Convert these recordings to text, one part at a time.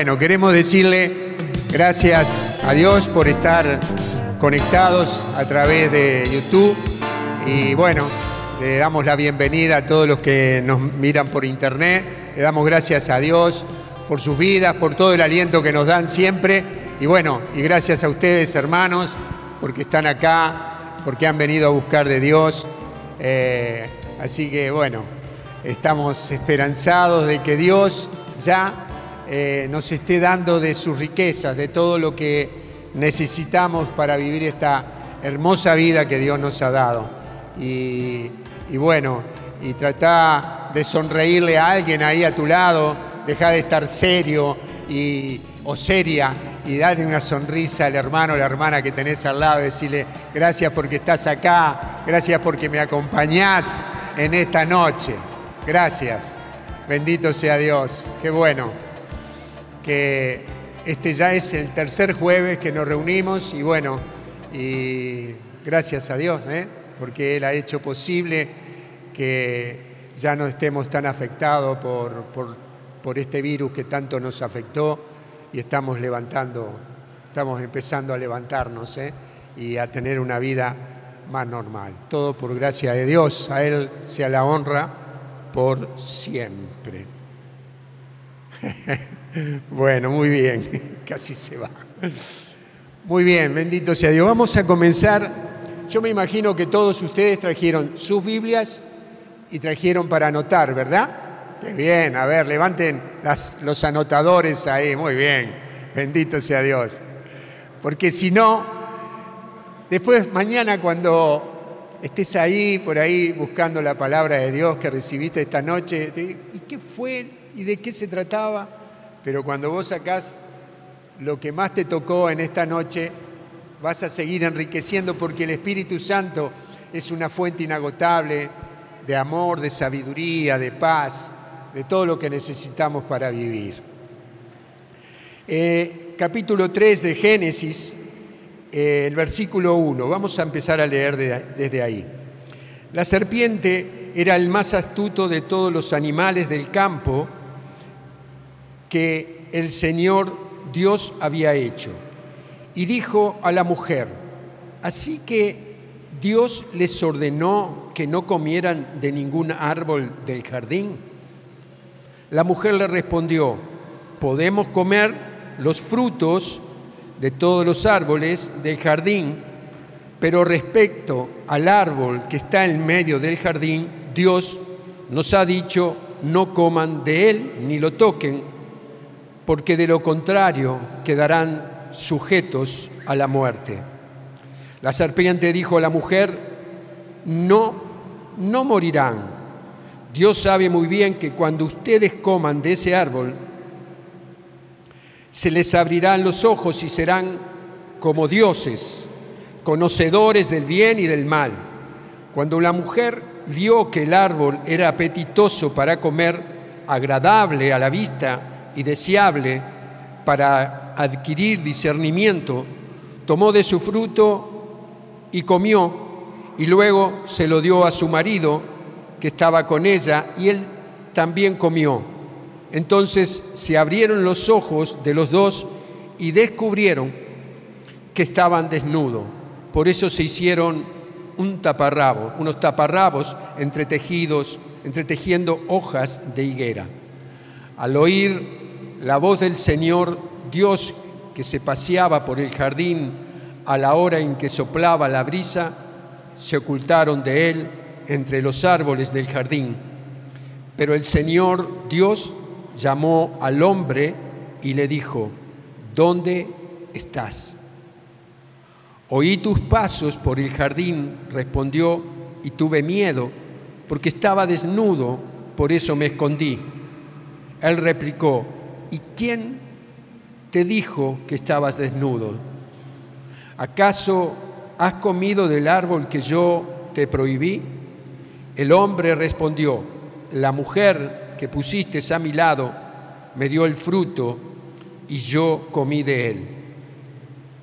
Bueno, queremos decirle gracias a Dios por estar conectados a través de YouTube. Y bueno, le damos la bienvenida a todos los que nos miran por internet, le damos gracias a Dios por sus vidas, por todo el aliento que nos dan siempre. Y bueno, y gracias a ustedes hermanos porque están acá, porque han venido a buscar de Dios. Eh, así que bueno, estamos esperanzados de que Dios ya eh, nos esté dando de sus riquezas, de todo lo que necesitamos para vivir esta hermosa vida que Dios nos ha dado. Y, bueno, y trata de sonreírle a alguien ahí a tu lado, deja de estar serio y, o seria y darle una sonrisa al hermano o la hermana que tenés al lado, decirle gracias porque estás acá, gracias porque me acompañás en esta noche. Gracias. Bendito sea Dios. Qué bueno que este ya es el tercer jueves que nos reunimos y bueno, y gracias a Dios, ¿eh? porque Él ha hecho posible que ya no estemos tan afectados por, por, este virus que tanto nos afectó y estamos levantando, estamos empezando a levantarnos ¿eh? y a tener una vida más normal. Todo por gracia de Dios, a Él sea la honra por siempre. Bueno, muy bien, casi se va. Muy bien, bendito sea Dios. Vamos a comenzar. Yo me imagino que todos ustedes trajeron sus Biblias y trajeron para anotar, ¿verdad? Qué bien, a ver, levanten los anotadores ahí, muy bien, bendito sea Dios. Porque si no, después mañana cuando estés ahí, por ahí, buscando la palabra de Dios que recibiste esta noche, ¿y qué fue? ¿Y de qué se trataba? pero cuando vos sacás lo que más te tocó en esta noche, vas a seguir enriqueciendo porque el Espíritu Santo es una fuente inagotable de amor, de sabiduría, de paz, de todo lo que necesitamos para vivir. Eh, capítulo 3 de Génesis, eh, el versículo 1, vamos a empezar a leer desde ahí. La serpiente era el más astuto de todos los animales del campo, que el Señor Dios había hecho. Y dijo a la mujer, así que Dios les ordenó que no comieran de ningún árbol del jardín. La mujer le respondió, podemos comer los frutos de todos los árboles del jardín, pero respecto al árbol que está en medio del jardín, Dios nos ha dicho, no coman de él ni lo toquen, porque de lo contrario quedarán sujetos a la muerte. La serpiente dijo a la mujer, no, no morirán. Dios sabe muy bien que cuando ustedes coman de ese árbol, se les abrirán los ojos y serán como dioses, conocedores del bien y del mal. Cuando la mujer vio que el árbol era apetitoso para comer, agradable a la vista y deseable para adquirir discernimiento, tomó de su fruto y comió, y luego se lo dio a su marido que estaba con ella, y él también comió. Entonces se abrieron los ojos de los dos y descubrieron que estaban desnudos. Por eso se hicieron un taparrabo, unos taparrabos entretejidos, entretejiendo hojas de higuera. Al oír la voz del Señor Dios que se paseaba por el jardín a la hora en que soplaba la brisa, se ocultaron de él entre los árboles del jardín. Pero el Señor Dios llamó al hombre y le dijo, ¿dónde estás? Oí tus pasos por el jardín, respondió, y tuve miedo, porque estaba desnudo, por eso me escondí. Él replicó, ¿y quién te dijo que estabas desnudo? ¿Acaso has comido del árbol que yo te prohibí? El hombre respondió, la mujer que pusiste a mi lado me dio el fruto y yo comí de él.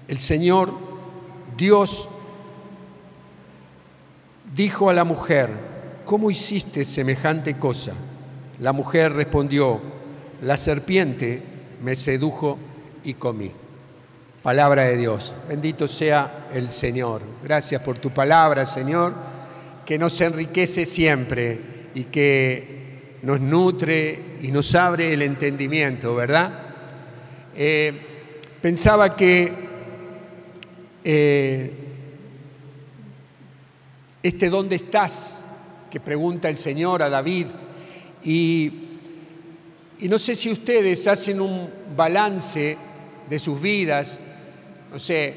El Señor Dios dijo a la mujer, ¿cómo hiciste semejante cosa? La mujer respondió, la serpiente me sedujo y comí. Palabra de Dios. Bendito sea el Señor. Gracias por tu palabra, Señor, que nos enriquece siempre y que nos nutre y nos abre el entendimiento, ¿verdad? Eh, pensaba que eh, este dónde estás, que pregunta el Señor a David, y, no sé si ustedes hacen un balance de sus vidas, no sé,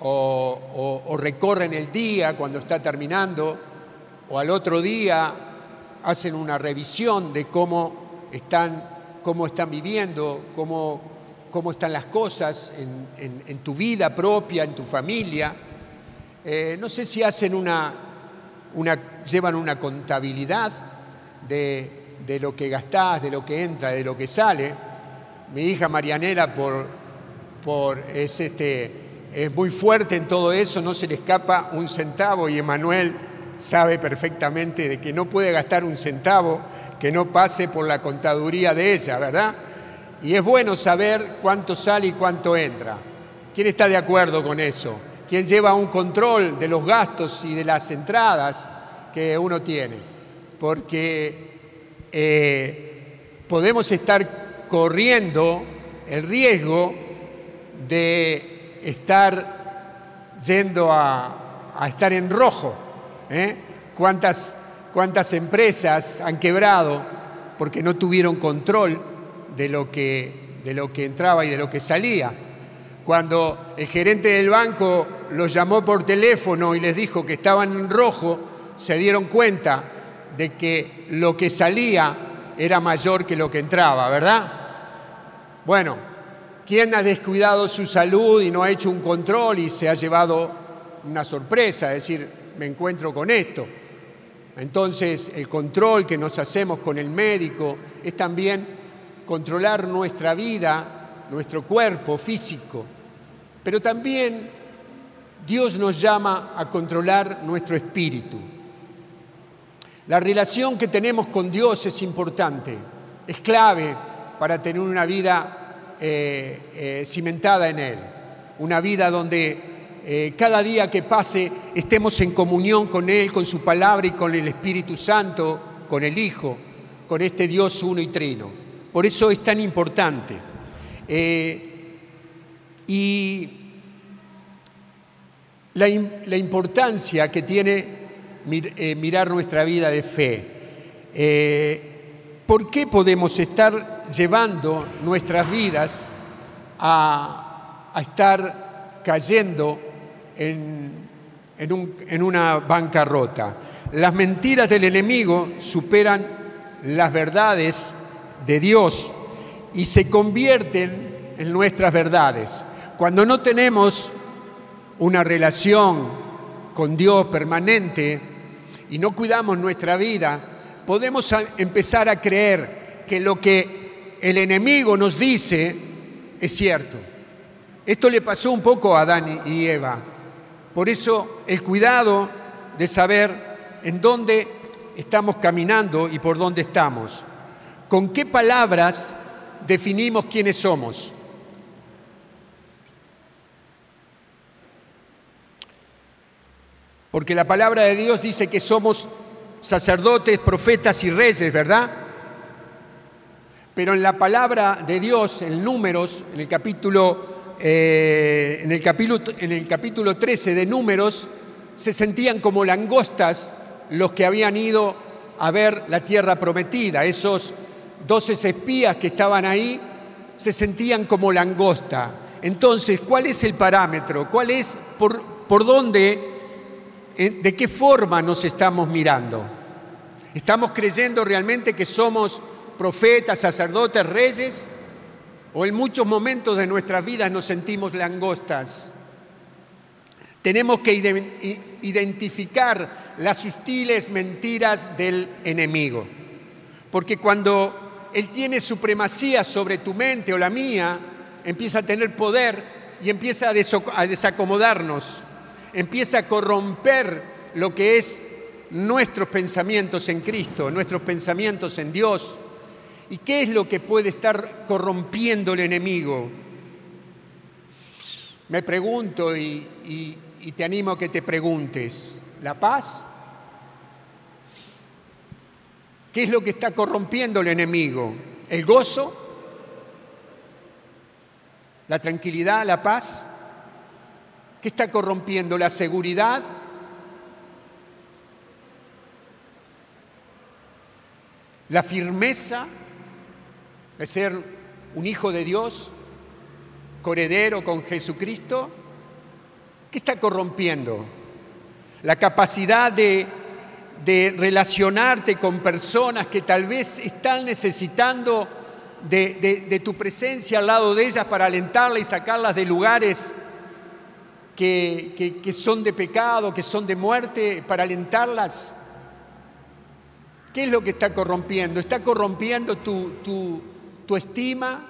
o, recorren el día cuando está terminando, o al otro día hacen una revisión de cómo están, cómo están viviendo, cómo, cómo están las cosas en, tu vida propia, en tu familia. Eh, no sé si hacen una, llevan una contabilidad de, lo que gastás, de lo que entra, de lo que sale. Mi hija Marianela por, por, es, este, es muy fuerte en todo eso, no se le escapa un centavo y Emanuel sabe perfectamente de que no puede gastar un centavo que no pase por la contaduría de ella, ¿verdad? Y es bueno saber cuánto sale y cuánto entra. ¿Quién está de acuerdo con eso? ¿Quién lleva un control de los gastos y de las entradas que uno tiene? Porque eh, podemos estar corriendo el riesgo de estar yendo a, estar en rojo. ¿eh? ¿Cuántas, ¿Cuántas empresas han quebrado porque no tuvieron control de lo que, de lo que entraba y de lo que salía. Cuando el gerente del banco los llamó por teléfono y les dijo que estaban en rojo, se dieron cuenta de que lo que salía era mayor que lo que entraba, ¿verdad? Bueno, ¿quién ha descuidado su salud y no ha hecho un control y se ha llevado una sorpresa? Es decir, me encuentro con esto. Entonces, el control que nos hacemos con el médico es también controlar nuestra vida, nuestro cuerpo físico, pero también Dios nos llama a controlar nuestro espíritu. La relación que tenemos con Dios es importante, es clave para tener una vida eh, eh, cimentada en Él, una vida donde eh, cada día que pase estemos en comunión con Él, con su palabra y con el Espíritu Santo, con el Hijo, con este Dios uno y trino. Por eso es tan importante. Y la, importancia que tiene eh, mirar nuestra vida de fe. Eh, ¿Por qué podemos estar llevando nuestras vidas a, estar cayendo en, en una bancarrota? Las mentiras del enemigo superan las verdades de Dios y se convierten en nuestras verdades. Cuando no tenemos una relación con Dios permanente y no cuidamos nuestra vida, podemos empezar a creer que lo que el enemigo nos dice es cierto. Esto le pasó un poco a Adán y Eva. Por eso el cuidado de saber en dónde estamos caminando y por dónde estamos. ¿Con qué palabras definimos quiénes somos? Porque la palabra de Dios dice que somos sacerdotes, profetas y reyes, ¿verdad? Pero en la palabra de Dios, en Números, en el capítulo, eh, en el capítulo, en el capítulo 13 de Números, se sentían como langostas los que habían ido a ver la tierra prometida, esos doce espías que estaban ahí se sentían como langosta. Entonces, ¿cuál es el parámetro? ¿Cuál es por, por dónde, de qué forma nos estamos mirando? ¿Estamos creyendo realmente que somos profetas, sacerdotes, reyes? ¿O en muchos momentos de nuestras vidas nos sentimos langostas? Tenemos que identificar las sutiles mentiras del enemigo. Porque cuando él tiene supremacía sobre tu mente o la mía, empieza a tener poder y empieza a desacomodarnos, empieza a corromper lo que es nuestros pensamientos en Cristo, nuestros pensamientos en Dios. ¿Y qué es lo que puede estar corrompiendo el enemigo? Me pregunto y, te animo a que te preguntes, ¿la paz? ¿Qué es lo que está corrompiendo el enemigo? ¿El gozo? ¿La tranquilidad? ¿La paz? ¿Qué está corrompiendo? ¿La seguridad? ¿La firmeza de ser un hijo de Dios? ¿Coredero con Jesucristo? ¿Qué está corrompiendo? La capacidad de relacionarte con personas que tal vez están necesitando de, tu presencia al lado de ellas para alentarlas y sacarlas de lugares que, son de pecado, que son de muerte, para alentarlas. ¿Qué es lo que está corrompiendo? ¿Está corrompiendo tu, tu, tu estima?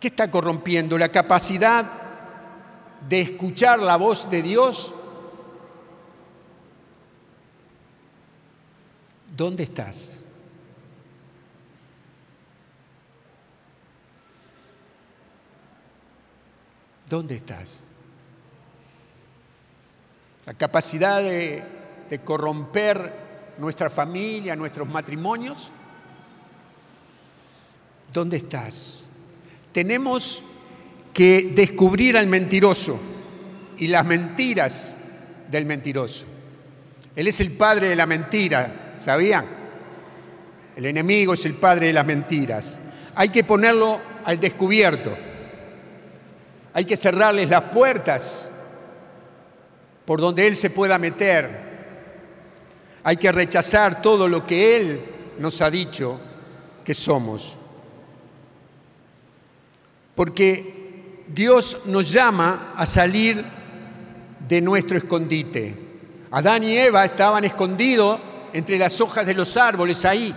¿Qué está corrompiendo? ¿La capacidad de escuchar la voz de Dios? ¿Dónde estás? ¿Dónde estás? La capacidad de, corromper nuestra familia, nuestros matrimonios. ¿Dónde estás? Tenemos que descubrir al mentiroso y las mentiras del mentiroso. Él es el padre de la mentira, ¿sabían? El enemigo es el padre de las mentiras. Hay que ponerlo al descubierto. Hay que cerrarles las puertas por donde Él se pueda meter. Hay que rechazar todo lo que Él nos ha dicho que somos. Porque Dios nos llama a salir de nuestro escondite. Adán y Eva estaban escondidos entre las hojas de los árboles ahí,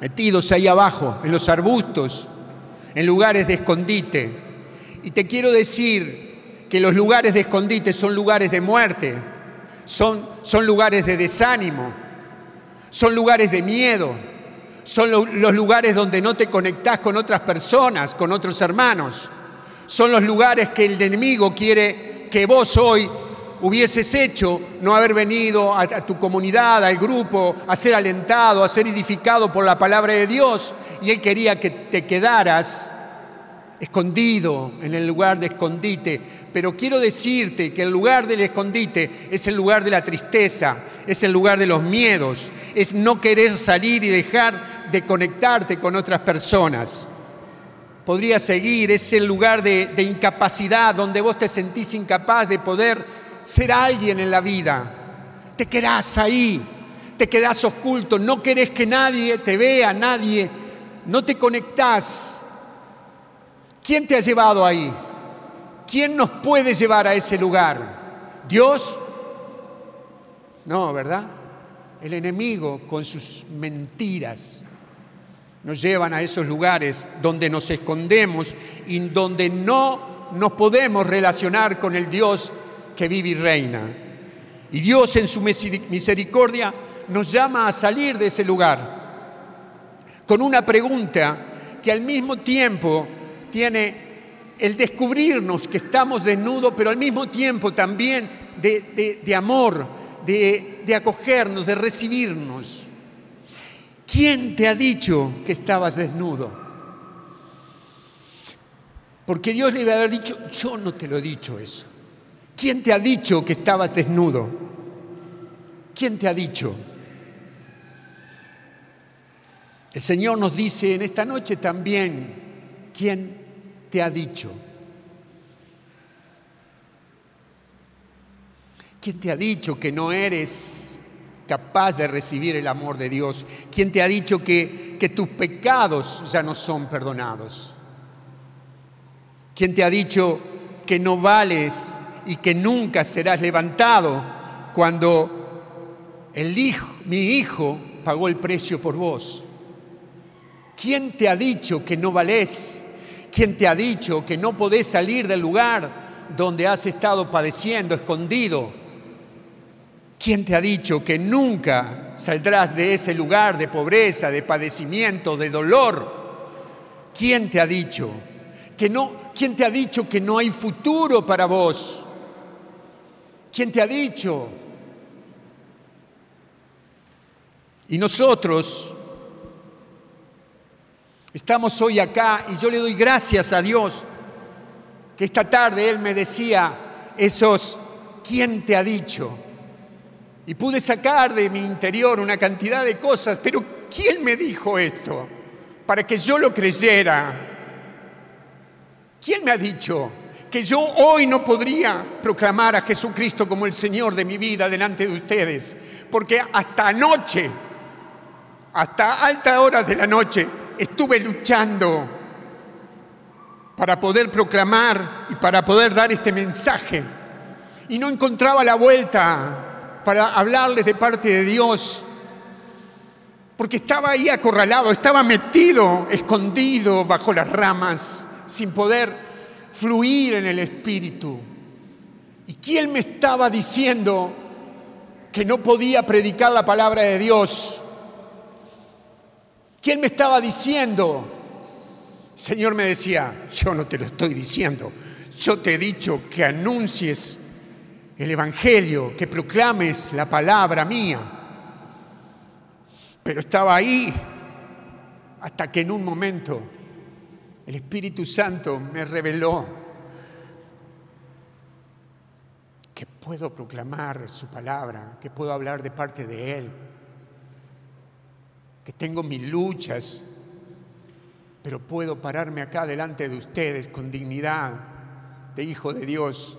metidos ahí abajo, en los arbustos, en lugares de escondite. Y te quiero decir que los lugares de escondite son lugares de muerte, son, son lugares de desánimo, son lugares de miedo, son los lugares donde no te conectás con otras personas, con otros hermanos. Son los lugares que el enemigo quiere que vos hoy hubieses hecho no haber venido a, tu comunidad, al grupo, a ser alentado, a ser edificado por la palabra de Dios. Y Él quería que te quedaras escondido en el lugar de escondite. Pero quiero decirte que el lugar del escondite es el lugar de la tristeza, es el lugar de los miedos, es no querer salir y dejar de conectarte con otras personas. Podría seguir, es el lugar de, de incapacidad, donde vos te sentís incapaz de poder ser alguien en la vida. Te quedás ahí, te quedás oculto, no querés que nadie te vea, nadie, no te conectás. ¿Quién te ha llevado ahí? ¿Quién nos puede llevar a ese lugar? ¿Dios? No, ¿verdad? El enemigo con sus mentiras nos llevan a esos lugares donde nos escondemos y donde no nos podemos relacionar con el Dios que vive y reina. Y Dios en su misericordia nos llama a salir de ese lugar con una pregunta que al mismo tiempo tiene el descubrirnos que estamos desnudos, pero al mismo tiempo también de, amor, de, de acogernos, de recibirnos. ¿Quién te ha dicho que estabas desnudo? Porque Dios le iba a haber dicho, yo no te lo he dicho eso. ¿Quién te ha dicho que estabas desnudo? ¿Quién te ha dicho? El Señor nos dice en esta noche también, ¿quién te ha dicho? ¿Quién te ha dicho que no eres capaz de recibir el amor de Dios? ¿Quién te ha dicho que, que tus pecados ya no son perdonados? ¿Quién te ha dicho que no vales y que nunca serás levantado cuando el hijo, mi hijo pagó el precio por vos. ¿Quién te ha dicho que no valés? ¿Quién te ha dicho que no podés salir del lugar donde has estado padeciendo, escondido? ¿Quién te ha dicho que nunca saldrás de ese lugar de pobreza, de padecimiento, de dolor? ¿Quién te ha dicho que no? ¿Quién te ha dicho que no hay futuro para vos? ¿Quién te ha dicho? Y nosotros estamos hoy acá y yo le doy gracias a Dios que esta tarde Él me decía esos, ¿quién te ha dicho? Y pude sacar de mi interior una cantidad de cosas, pero ¿quién me dijo esto? Para que yo lo creyera. ¿Quién me ha dicho que yo hoy no podría proclamar a Jesucristo como el Señor de mi vida delante de ustedes? Porque hasta anoche, hasta altas horas de la noche, estuve luchando para poder proclamar y para poder dar este mensaje. Y no encontraba la vuelta para hablarles de parte de Dios, porque estaba ahí acorralado, estaba metido, escondido bajo las ramas, sin poder fluir en el Espíritu. ¿Y quién me estaba diciendo que no podía predicar la palabra de Dios? ¿Quién me estaba diciendo Señor me decía, yo no te lo estoy diciendo, yo te he dicho que anuncies el Evangelio, que proclames la palabra mía. Pero estaba ahí hasta que en un momento el Espíritu Santo me reveló que puedo proclamar su palabra, que puedo hablar de parte de Él, que tengo mis luchas, pero puedo pararme acá delante de ustedes con dignidad de hijo de Dios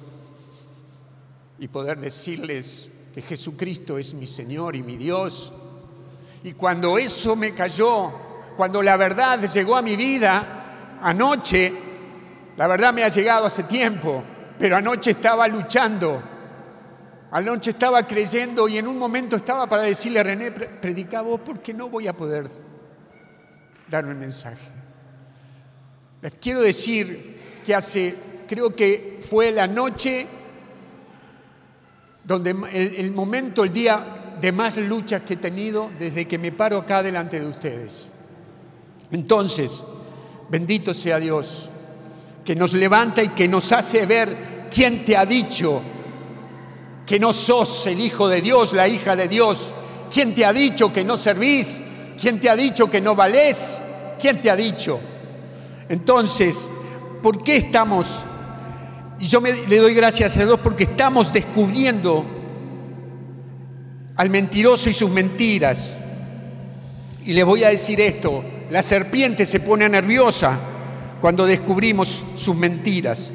y poder decirles que Jesucristo es mi Señor y mi Dios. Y cuando eso me cayó, cuando la verdad llegó a mi vida, anoche, la verdad me ha llegado hace tiempo, pero anoche estaba luchando, anoche estaba creyendo y en un momento estaba para decirle a René, predica vos porque no voy a poder darme el mensaje. Les quiero decir que hace, creo que fue la noche donde el, momento, el día de más luchas que he tenido desde que me paro acá delante de ustedes. Entonces, bendito sea Dios, que nos levanta y que nos hace ver quién te ha dicho que no sos el Hijo de Dios, la hija de Dios. ¿Quién te ha dicho que no servís? ¿Quién te ha dicho que no valés? ¿Quién te ha dicho? Entonces, ¿por qué estamos? Y yo le doy gracias a Dios porque estamos descubriendo al mentiroso y sus mentiras. Y le voy a decir esto, la serpiente se pone nerviosa cuando descubrimos sus mentiras.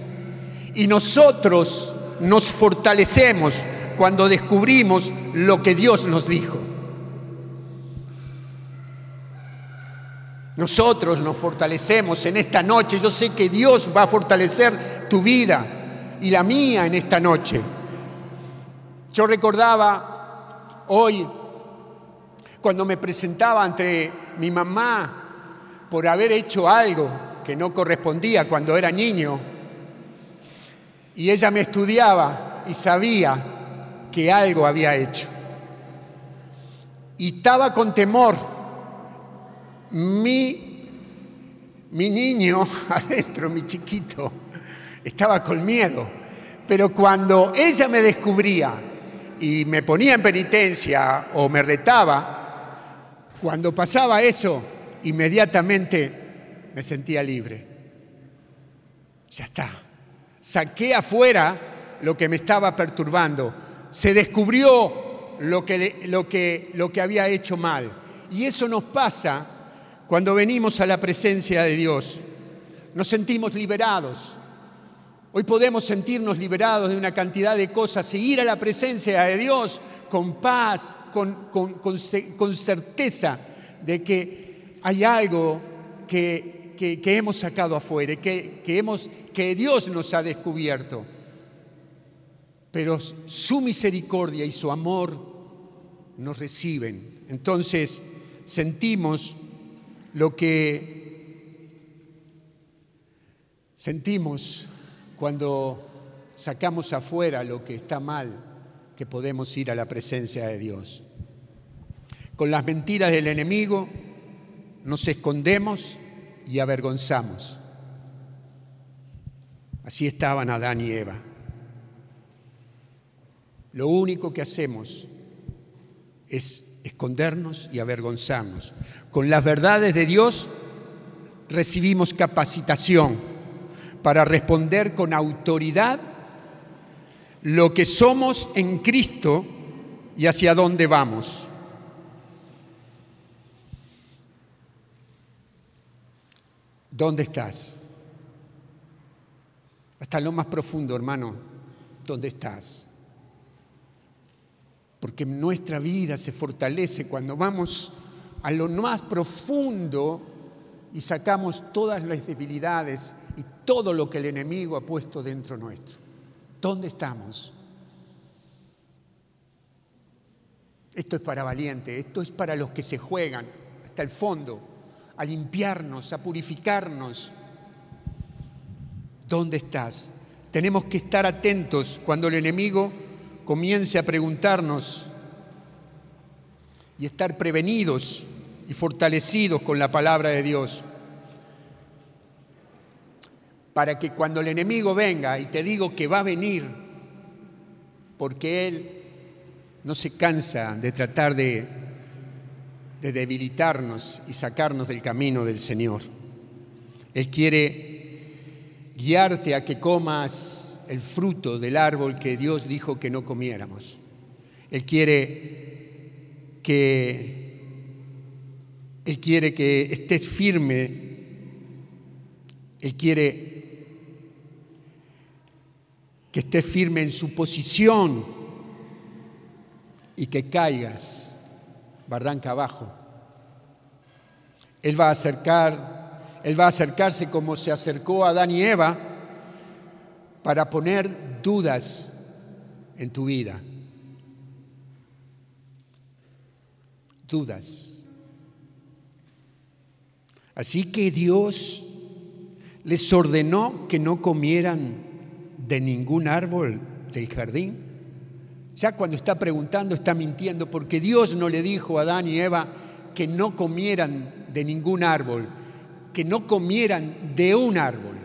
Y nosotros nos fortalecemos cuando descubrimos lo que Dios nos dijo. Nosotros nos fortalecemos en esta noche. Yo sé que Dios va a fortalecer tu vida y la mía en esta noche. Yo recordaba hoy, cuando me presentaba ante mi mamá por haber hecho algo que no correspondía cuando era niño, y ella me estudiaba y sabía que algo había hecho. Y estaba con temor mi, mi niño adentro, mi chiquito, estaba con miedo. Pero cuando ella me descubría y me ponía en penitencia o me retaba, cuando pasaba eso, inmediatamente me sentía libre. Ya está. Saqué afuera lo que me estaba perturbando. Se descubrió lo que, lo que, lo que había hecho mal. Y eso nos pasa cuando venimos a la presencia de Dios, nos sentimos liberados. Hoy podemos sentirnos liberados de una cantidad de cosas, seguir a la presencia de Dios con paz, con, certeza de que hay algo que, hemos sacado afuera, que, hemos, que Dios nos ha descubierto. Pero su misericordia y su amor nos reciben. Entonces sentimos lo que sentimos cuando sacamos afuera lo que está mal que podemos ir a la presencia de Dios. Con las mentiras del enemigo nos escondemos y avergonzamos. Así estaban Adán y Eva. Lo único que hacemos es escondernos y avergonzarnos. Con las verdades de Dios recibimos capacitación para responder con autoridad lo que somos en Cristo y hacia dónde vamos. ¿Dónde estás? Hasta lo más profundo, hermano, ¿dónde estás? Porque nuestra vida se fortalece cuando vamos a lo más profundo y sacamos todas las debilidades y todo lo que el enemigo ha puesto dentro nuestro. ¿Dónde estamos? Esto es para valientes, esto es para los que se juegan hasta el fondo a limpiarnos, a purificarnos. ¿Dónde estás? Tenemos que estar atentos cuando el enemigo comience a preguntarnos y estar prevenidos y fortalecidos con la palabra de Dios. Para que cuando el enemigo venga, y te digo que va a venir, porque él no se cansa de tratar de de debilitarnos y sacarnos del camino del Señor. Él quiere guiarte a que comas el fruto del árbol que Dios dijo que no comiéramos. Él quiere que él quiere que estés firme. Él quiere que estés firme en su posición y que caigas barranca abajo. Él va a acercar, él va a acercarse como se acercó a Adán y Eva para poner dudas en tu vida. Dudas. Así que Dios les ordenó que no comieran de ningún árbol del jardín. Ya cuando está preguntando está mintiendo porque Dios no le dijo a Adán y Eva que no comieran de ningún árbol, que no comieran de un árbol,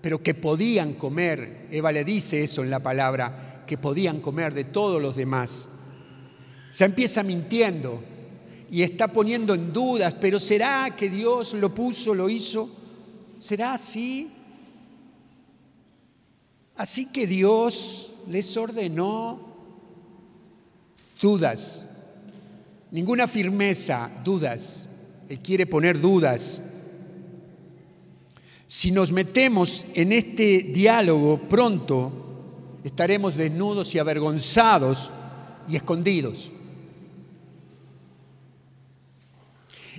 pero que podían comer. Eva le dice eso en la palabra, que podían comer de todos los demás. Ya empieza mintiendo y está poniendo en dudas, pero ¿será que Dios lo puso, lo hizo? ¿Será así? Así que Dios les ordenó dudas, ninguna firmeza, dudas. Él quiere poner dudas. Si nos metemos en este diálogo pronto, estaremos desnudos y avergonzados y escondidos.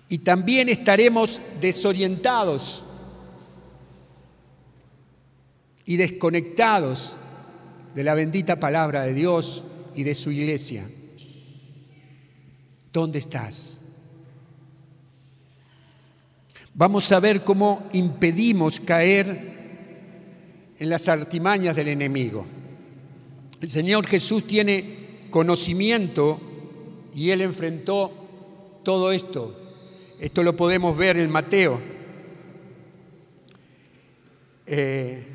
Y también estaremos desorientados y desconectados de la bendita palabra de Dios y de su iglesia. ¿Dónde estás? Vamos a ver cómo impedimos caer en las artimañas del enemigo. El Señor Jesús tiene conocimiento y Él enfrentó todo esto. Esto lo podemos ver en Mateo. Eh,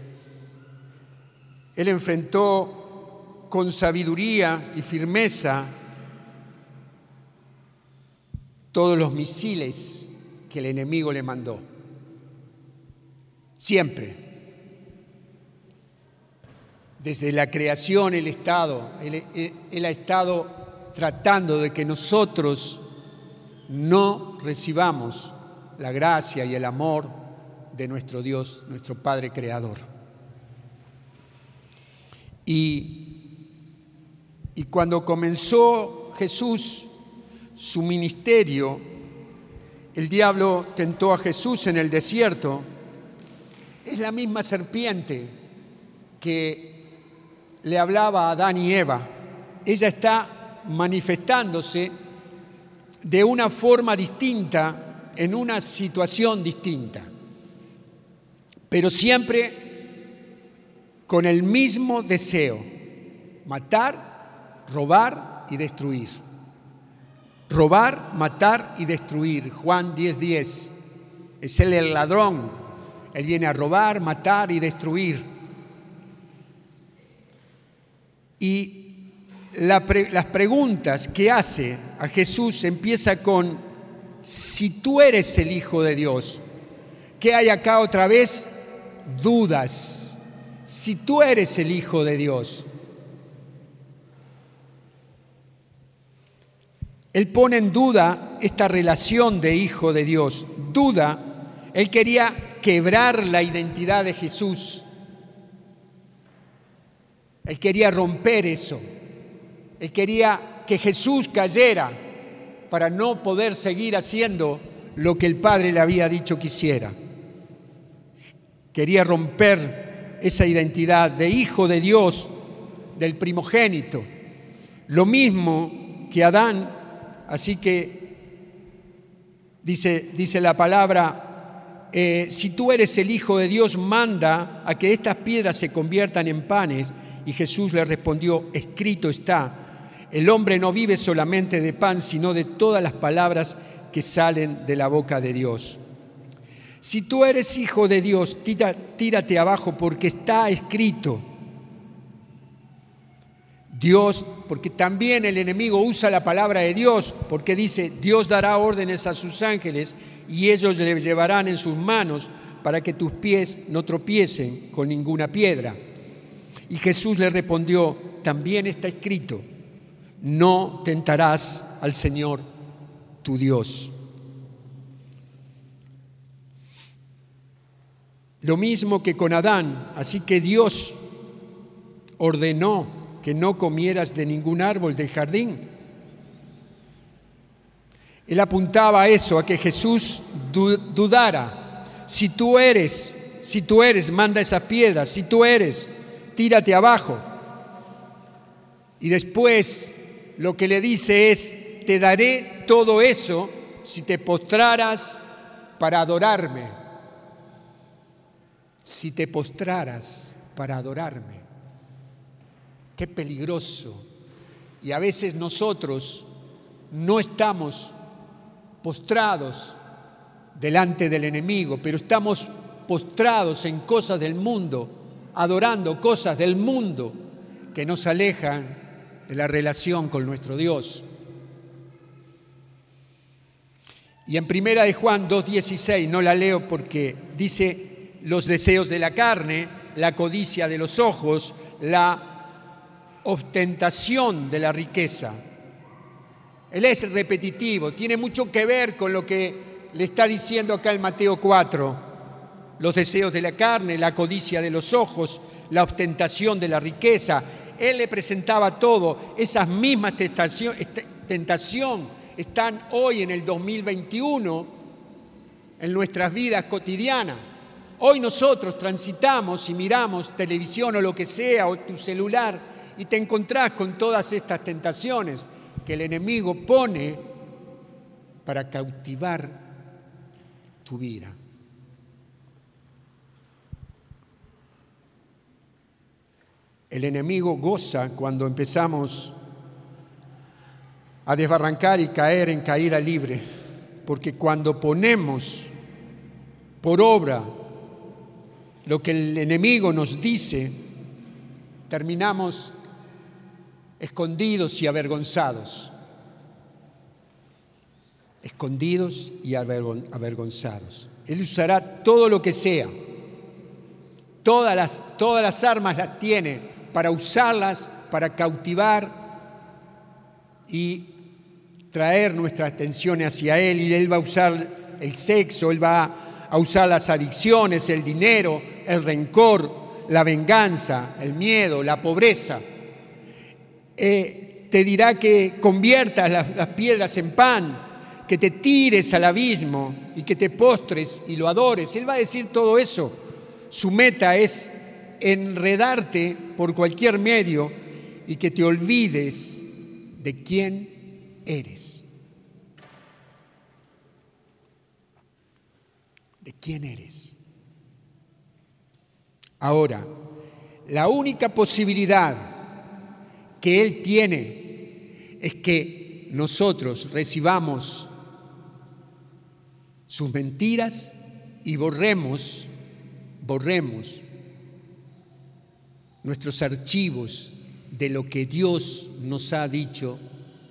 él enfrentó con sabiduría y firmeza todos los misiles que el enemigo le mandó. Siempre. Desde la creación, el Estado, él, él, ha estado tratando de que nosotros no recibamos la gracia y el amor de nuestro Dios, nuestro Padre Creador. Y, y cuando comenzó Jesús su ministerio, el diablo tentó a Jesús en el desierto. Es la misma serpiente que le hablaba a Adán y Eva. Ella está manifestándose de una forma distinta, en una situación distinta, pero siempre con el mismo deseo, matar robar y destruir. Robar, matar y destruir. Juan 10:10. 10. Es él el ladrón. Él viene a robar, matar y destruir. Y las preguntas que hace a Jesús empieza con, si tú eres el Hijo de Dios, ¿qué hay acá otra vez? Dudas. Si tú eres el Hijo de Dios, Él pone en duda esta relación de hijo de Dios. Duda, él quería quebrar la identidad de Jesús. Él quería romper eso. Él quería que Jesús cayera para no poder seguir haciendo lo que el Padre le había dicho que hiciera. Quería romper esa identidad de hijo de Dios, del primogénito. Lo mismo que Adán Así que dice, dice la palabra, eh, si tú eres el Hijo de Dios, manda a que estas piedras se conviertan en panes. Y Jesús le respondió, escrito está, el hombre no vive solamente de pan, sino de todas las palabras que salen de la boca de Dios. Si tú eres hijo de Dios, tírate abajo porque está escrito. Dios, porque también el enemigo usa la palabra de Dios, porque dice, Dios dará órdenes a sus ángeles y ellos le llevarán en sus manos para que tus pies no tropiecen con ninguna piedra. Y Jesús le respondió, también está escrito, no tentarás al Señor tu Dios. Lo mismo que con Adán, así que Dios ordenó que no comieras de ningún árbol del jardín. Él apuntaba a eso, a que Jesús dudara. Si tú eres, si tú eres, manda esas piedras. Si tú eres, tírate abajo. Y después lo que le dice es, te daré todo eso si te postraras para adorarme. Si te postraras para adorarme. Qué peligroso. Y a veces nosotros no estamos postrados delante del enemigo, pero estamos postrados en cosas del mundo, adorando cosas del mundo que nos alejan de la relación con nuestro Dios. Y en primera de Juan 2:16 no la leo porque dice los deseos de la carne, la codicia de los ojos, la ostentación de la riqueza. Él es repetitivo, tiene mucho que ver con lo que le está diciendo acá el Mateo 4. Los deseos de la carne, la codicia de los ojos, la ostentación de la riqueza. Él le presentaba todo. Esas mismas tentación están hoy en el 2021 en nuestras vidas cotidianas. Hoy nosotros transitamos y miramos televisión o lo que sea, o tu celular, y te encontrás con todas estas tentaciones que el enemigo pone para cautivar tu vida. El enemigo goza cuando empezamos a desbarrancar y caer en caída libre, porque cuando ponemos por obra lo que el enemigo nos dice, terminamos escondidos y avergonzados. Escondidos y avergonzados. Él usará todo lo que sea. Todas las, todas las armas las tiene para usarlas, para cautivar y traer nuestra atención hacia Él. Y Él va a usar el sexo, Él va a usar las adicciones, el dinero, el rencor, la venganza, el miedo, la pobreza eh, te dirá que conviertas las, piedras en pan, que te tires al abismo y que te postres y lo adores. Él va a decir todo eso. Su meta es enredarte por cualquier medio y que te olvides de quién eres. De quién eres. Ahora, la única posibilidad que Él tiene es que nosotros recibamos sus mentiras y borremos, borremos nuestros archivos de lo que Dios nos ha dicho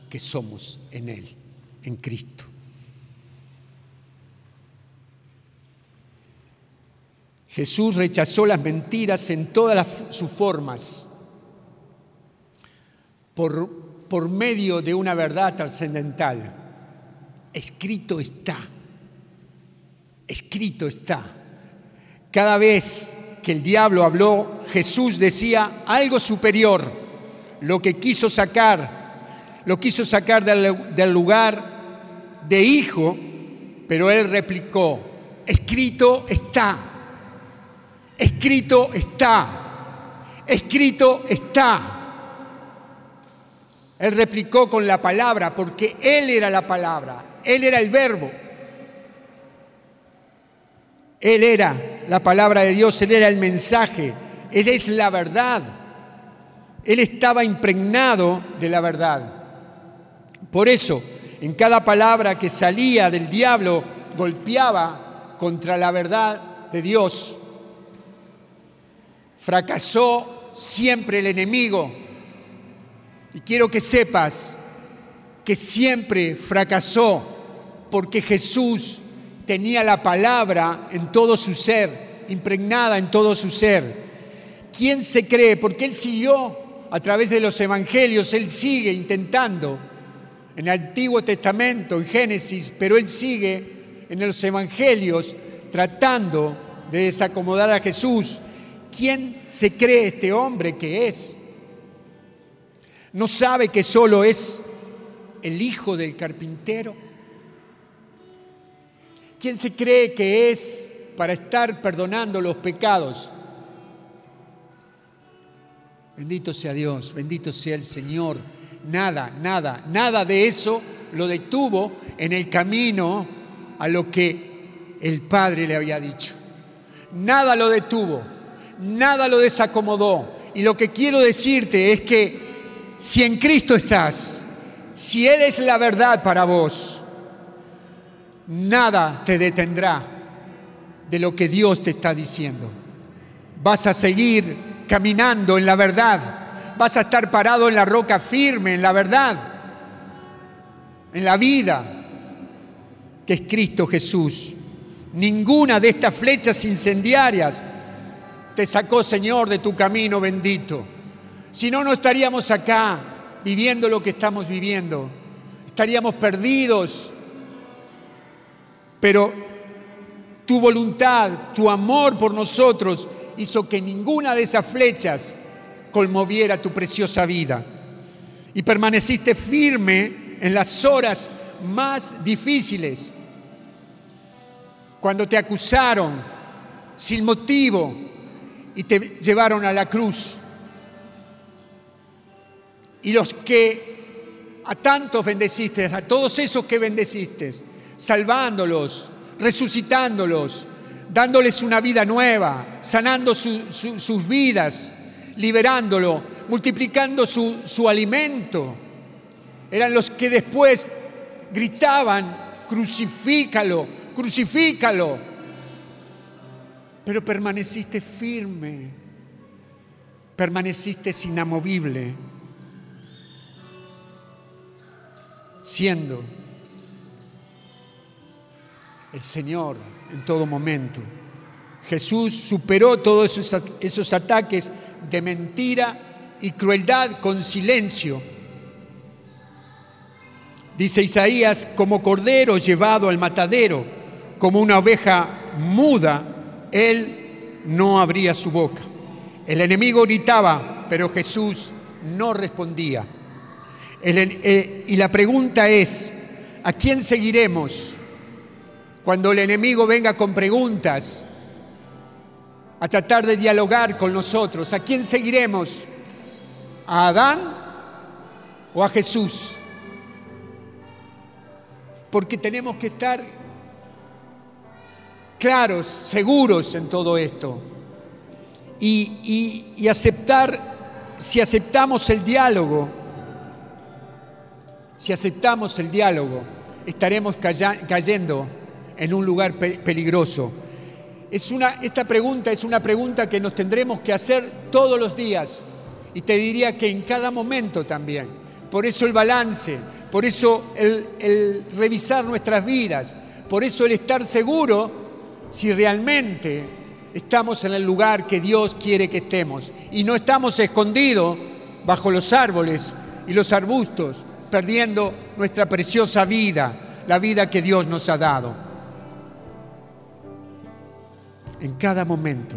que somos en Él, en Cristo. Jesús rechazó las mentiras en todas sus formas por, por medio de una verdad trascendental. Escrito está, escrito está. Cada vez que el diablo habló, Jesús decía algo superior, lo que quiso sacar, lo quiso sacar del, lugar de hijo, pero él replicó, escrito está, escrito está, escrito está. Él replicó con la palabra, porque Él era la palabra, Él era el verbo. Él era la palabra de Dios, Él era el mensaje, Él es la verdad. Él estaba impregnado de la verdad. Por eso, en cada palabra que salía del diablo, golpeaba contra la verdad de Dios. Fracasó siempre el enemigo. Y quiero que sepas que siempre fracasó porque Jesús tenía la palabra en todo su ser, impregnada en todo su ser. ¿Quién se cree? Porque Él siguió a través de los evangelios, Él sigue intentando en el Antiguo Testamento, en Génesis, pero Él sigue en los evangelios tratando de desacomodar a Jesús. ¿Quién se cree este hombre que es? ¿No sabe que solo es el hijo del carpintero? ¿Quién se cree que es para estar perdonando los pecados? Bendito sea Dios, bendito sea el Señor. Nada, nada, nada de eso lo detuvo en el camino a lo que el Padre le había dicho. Nada lo detuvo, nada lo desacomodó. Y lo que quiero decirte es que si en Cristo estás, si Él es la verdad para vos, nada te detendrá de lo que Dios te está diciendo. Vas a seguir caminando en la verdad, vas a estar parado en la roca firme, en la verdad, en la vida que es Cristo Jesús. Ninguna de estas flechas incendiarias te sacó, Señor, de tu camino bendito. Si no, no estaríamos acá viviendo lo que estamos viviendo. Estaríamos perdidos pero tu voluntad, tu amor por nosotros hizo que ninguna de esas flechas conmoviera tu preciosa vida. Y permaneciste firme en las horas más difíciles. Cuando te acusaron sin motivo y te llevaron a la cruz. Y los que a tantos bendeciste, a todos esos que bendeciste, salvándolos, resucitándolos, dándoles una vida nueva, sanando sus vidas, liberándolo, multiplicando su, su alimento. Eran los que después gritaban, crucifícalo, crucifícalo. Pero permaneciste firme, permaneciste inamovible, siendo el Señor en todo momento. Jesús superó todos esos, ataques de mentira y crueldad con silencio. Dice Isaías, como cordero llevado al matadero, como una oveja muda, él no abría su boca. El enemigo gritaba, pero Jesús no respondía. Eh, y la pregunta es, ¿a quién seguiremos? Cuando el enemigo venga con preguntas, a tratar de dialogar con nosotros, ¿a quién seguiremos? ¿A Adán o a Jesús? Porque tenemos que estar claros, seguros en todo esto y, aceptar si aceptamos el diálogo, si aceptamos el diálogo, estaremos cayendo en un lugar peligroso. Es una, esta pregunta es una pregunta que nos tendremos que hacer todos los días y te diría que en cada momento también. Por eso el balance, por eso el, el revisar nuestras vidas, por eso el estar seguro si realmente estamos en el lugar que Dios quiere que estemos y no estamos escondidos bajo los árboles y los arbustos, perdiendo nuestra preciosa vida, la vida que Dios nos ha dado en cada momento.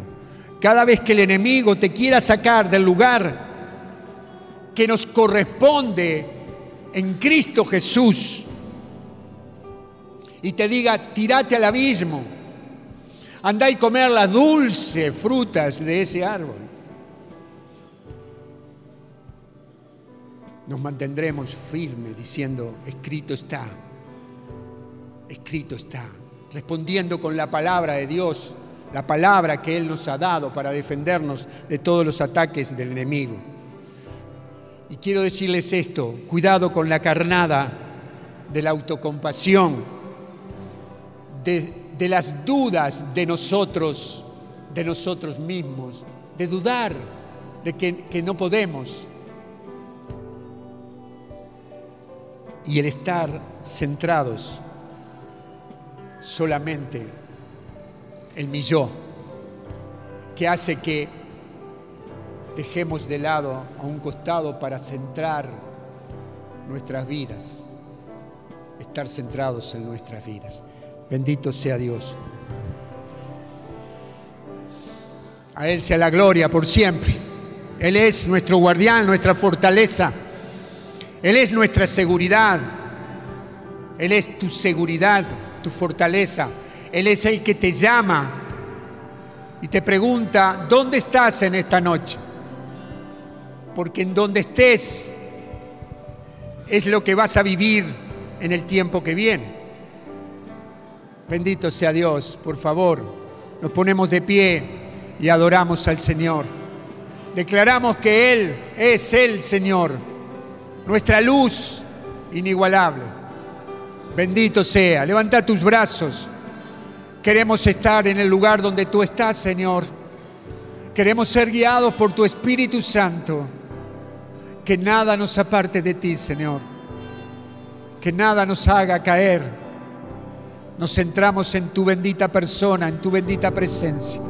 Cada vez que el enemigo te quiera sacar del lugar que nos corresponde en Cristo Jesús y te diga, tirate al abismo, andá y comer las dulces frutas de ese árbol. Nos mantendremos firmes diciendo, escrito está, escrito está, respondiendo con la palabra de Dios la palabra que Él nos ha dado para defendernos de todos los ataques del enemigo. Y quiero decirles esto, cuidado con la carnada de la autocompasión, de, las dudas de nosotros, de nosotros mismos, de dudar de que, que no podemos. Y el estar centrados solamente el mi yo, que hace que dejemos de lado a un costado para centrar nuestras vidas, estar centrados en nuestras vidas. Bendito sea Dios. A Él sea la gloria por siempre. Él es nuestro guardián, nuestra fortaleza. Él es nuestra seguridad. Él es tu seguridad, tu fortaleza. Él es el que te llama y te pregunta, ¿dónde estás en esta noche? Porque en donde estés es lo que vas a vivir en el tiempo que viene. Bendito sea Dios, por favor, nos ponemos de pie y adoramos al Señor. Declaramos que Él es el Señor, nuestra luz inigualable. Bendito sea, levanta tus brazos. Queremos estar en el lugar donde tú estás, Señor. Queremos ser guiados por tu Espíritu Santo. Que nada nos aparte de ti, Señor. Que nada nos haga caer. Nos centramos en tu bendita persona, en tu bendita presencia.